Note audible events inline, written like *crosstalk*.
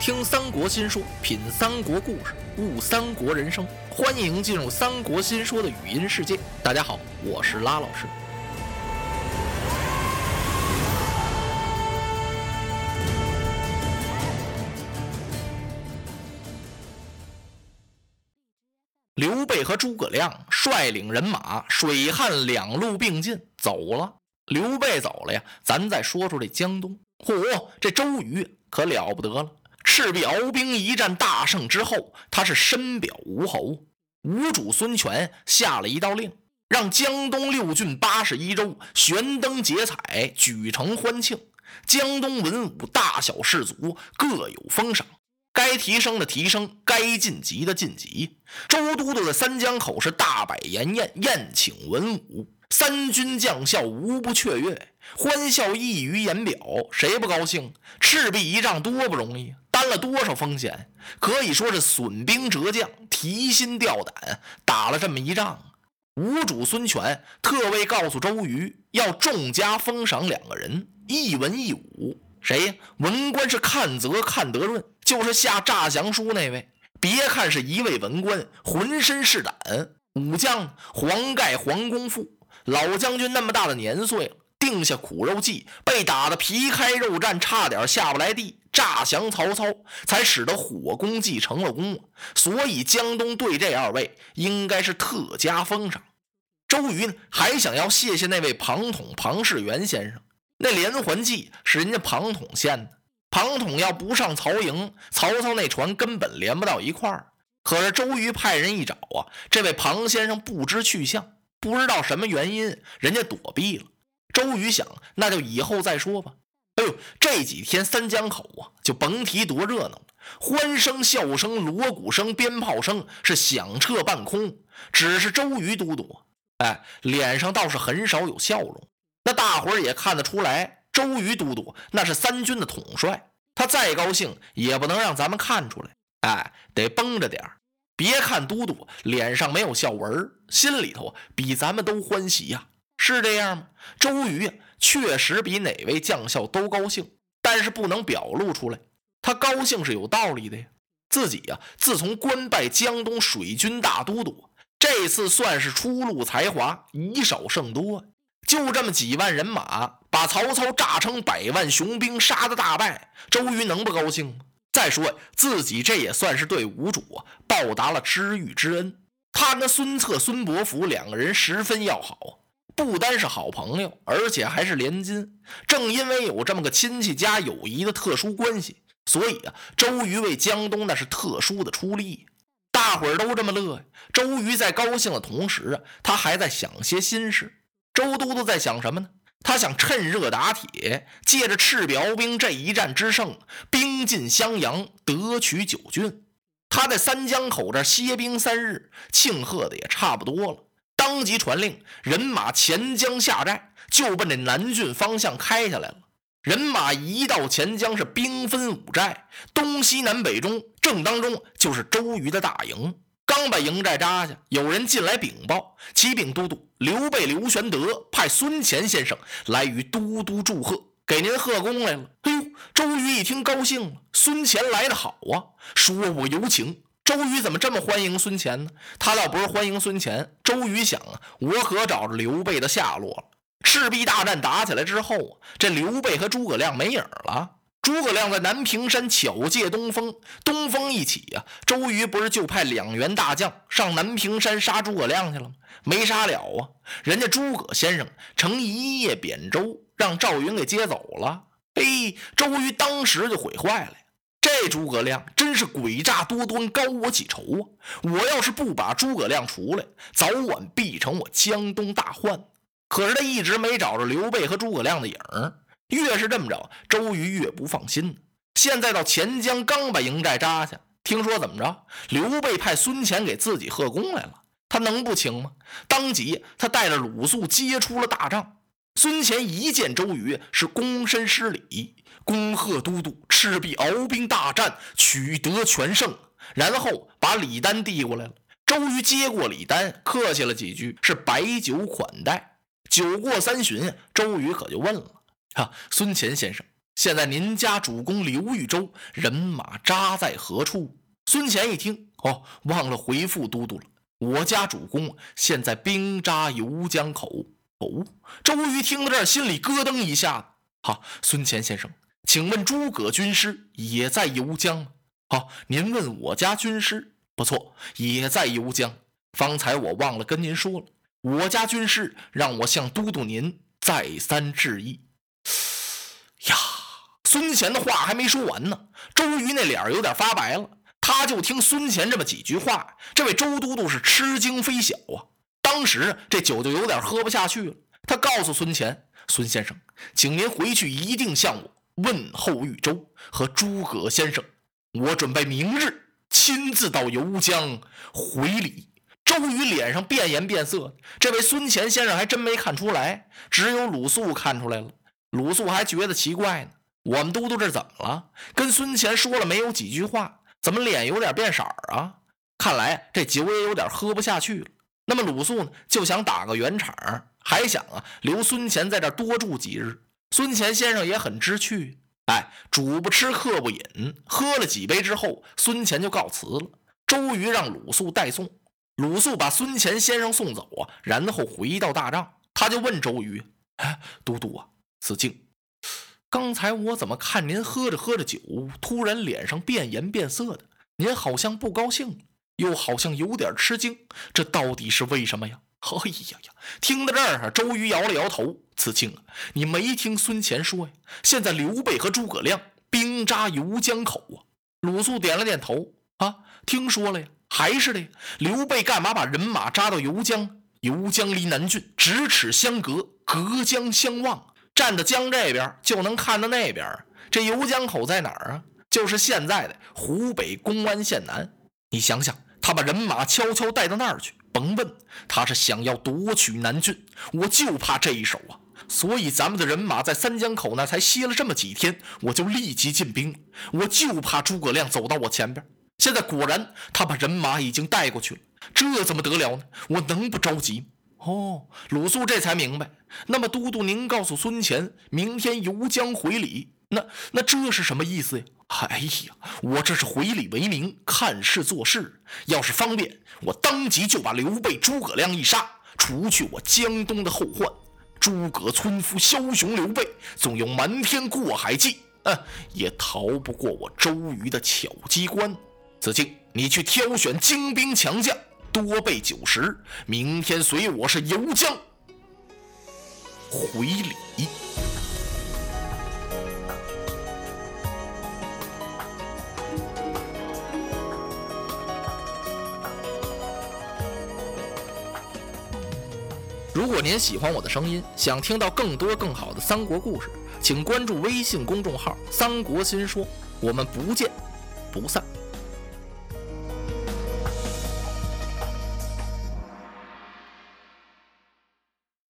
听三国新说，品三国故事，悟三国人生。欢迎进入三国新说的语音世界。大家好，我是拉老师。刘备和诸葛亮率领人马，水旱两路并进，走了。刘备走了呀，咱再说说这江东。嚯，这周瑜可了不得了！赤壁鏖兵一战大胜之后，他是深表吴侯。吴主孙权下了一道令，让江东六郡八十一州悬灯结彩，举城欢庆。江东文武大小士族各有封赏，该提升的提升，该晋级的晋级。周都督在三江口是大摆筵宴，宴请文武，三军将校无不雀跃，欢笑溢于言表。谁不高兴？赤壁一仗多不容易。担了多少风险？可以说是损兵折将，提心吊胆，打了这么一仗。吴主孙权特为告诉周瑜，要重加封赏两个人，一文一武。谁呀？文官是看则看得润，就是下诈降书那位。别看是一位文官，浑身是胆。武将黄盖、黄公父，老将军那么大的年岁了。定下苦肉计，被打得皮开肉绽，差点下不来地。诈降曹操，才使得火攻计成了功。所以江东对这二位应该是特加封赏。周瑜呢，还想要谢谢那位庞统庞士元先生。那连环计是人家庞统献的。庞统要不上曹营，曹操那船根本连不到一块儿。可是周瑜派人一找啊，这位庞先生不知去向，不知道什么原因，人家躲避了。周瑜想，那就以后再说吧。哎呦，这几天三江口啊，就甭提多热闹了，欢声笑声、锣鼓声、鞭炮声是响彻半空。只是周瑜都督，哎，脸上倒是很少有笑容。那大伙儿也看得出来，周瑜都督那是三军的统帅，他再高兴也不能让咱们看出来，哎，得绷着点。别看都督脸上没有笑纹，心里头比咱们都欢喜呀。是这样吗？周瑜，确实比哪位将校都高兴，但是不能表露出来。他高兴是有道理的呀。自己呀，自从官拜江东水军大都督，这次算是初露才华，以少胜多。就这么几万人马，把曹操炸成百万雄兵，杀得大败。周瑜能不高兴吗？再说自己这也算是对吴主啊报答了知遇之恩。他跟孙策、孙伯符两个人十分要好。不单是好朋友，而且还是连襟。正因为有这么个亲戚加友谊的特殊关系，所以啊，周瑜为江东那是特殊的出力。大伙儿都这么乐。周瑜在高兴的同时啊，他还在想些心事。周都督在想什么呢？他想趁热打铁，借着赤壁鏖兵这一战之胜，兵进襄阳，得取九郡。他在三江口这歇兵三日，庆贺的也差不多了。当即传令，人马前江下寨，就奔这南郡方向开下来了。人马一到钱江，是兵分五寨，东西南北中，正当中就是周瑜的大营。刚把营寨扎下，有人进来禀报：启禀都督，刘备刘玄德派孙乾先生来与都督祝贺，给您贺功来了。哎呦，周瑜一听高兴了，孙乾来的好啊，说我有请。周瑜怎么这么欢迎孙乾呢？他倒不是欢迎孙乾。周瑜想啊，我可找着刘备的下落了。赤壁大战打起来之后啊，这刘备和诸葛亮没影了。诸葛亮在南屏山巧借东风，东风一起呀，周瑜不是就派两员大将上南屏山杀诸葛亮去了吗？没杀了啊，人家诸葛先生乘一叶扁舟，让赵云给接走了。嘿，周瑜当时就毁坏了。这诸葛亮真是诡诈多端，高我几筹啊！我要是不把诸葛亮除来，早晚必成我江东大患。可是他一直没找着刘备和诸葛亮的影儿，越是这么着，周瑜越不放心。现在到钱江，刚把营寨扎下，听说怎么着？刘备派孙乾给自己贺功来了，他能不请吗？当即他带着鲁肃接出了大帐。孙乾一见周瑜，是躬身施礼。恭贺都督赤壁鏖兵大战取得全胜，然后把礼单递过来了。周瑜接过礼单，客气了几句，是摆酒款待。酒过三巡，周瑜可就问了：“哈，孙乾先生，现在您家主公刘豫州人马扎在何处？”孙乾一听，哦，忘了回复都督了。我家主公现在兵扎游江口。哦，周瑜听到这儿，心里咯噔一下。哈，孙乾先生，请问诸葛军师也在游江吗？好，您问我家军师，不错，也在游江。方才我忘了跟您说了。我家军师让我向都督您再三致意。孙乾的话还没说完呢，周瑜那脸有点发白了。他就听孙乾这么几句话，这位周都督是吃惊非小啊。当时这酒就有点喝不下去了。他告诉孙乾：“孙先生，请您回去一定向我问候豫州和诸葛先生。我准备明日亲自到游江回礼。”周瑜脸上变颜变色，这位孙乾先生还真没看出来，只有鲁肃看出来了。鲁肃还觉得奇怪呢，我们都督这怎么了？跟孙乾说了没有几句话，怎么脸有点变色啊？看来这酒也有点喝不下去了。那么鲁肃呢，就想打个圆场，还想啊留孙乾在这多住几日。孙乾先生也很知趣，哎，主不吃客不饮，喝了几杯之后，孙乾就告辞了。周瑜让鲁肃代送。鲁肃把孙乾先生送走啊，然后回到大帐，他就问周瑜：“哎，都督啊，子敬，刚才我怎么看您喝着喝着酒，突然脸上变颜变色的？您好像不高兴，又好像有点吃惊，这到底是为什么呀？” *laughs* 哎呀呀！听到这儿，周瑜摇了摇头：“子敬啊，你没听孙乾说呀？现在刘备和诸葛亮兵扎游江口啊。”鲁肃点了点头：“啊，听说了呀。”还是的，刘备干嘛把人马扎到游江？游江离南郡咫尺相隔，隔江相望，站在江这边就能看到那边。这游江口在哪儿啊？就是现在的湖北公安县南。你想想，他把人马悄悄带到那儿去，甭问，他是想要夺取南郡。我就怕这一手啊！所以咱们的人马在三江口那才歇了这么几天，我就立即进兵。我就怕诸葛亮走到我前边。现在果然，他把人马已经带过去了，这怎么得了呢？我能不着急？哦，鲁肃这才明白。那么，都督您告诉孙乾，明天游江回礼，那那这是什么意思呀？哎呀，我这是回礼为名，看事做事。要是方便，我当即就把刘备、诸葛亮一杀，除去我江东的后患。诸葛村夫枭雄刘备，纵有瞒天过海计，嗯，也逃不过我周瑜的巧机关。子敬，你去挑选精兵强将，多备酒食，明天随我是游江回礼。如果您喜欢我的声音，想听到更多更好的三国故事，请关注微信公众号“三国新说”，我们不见不散。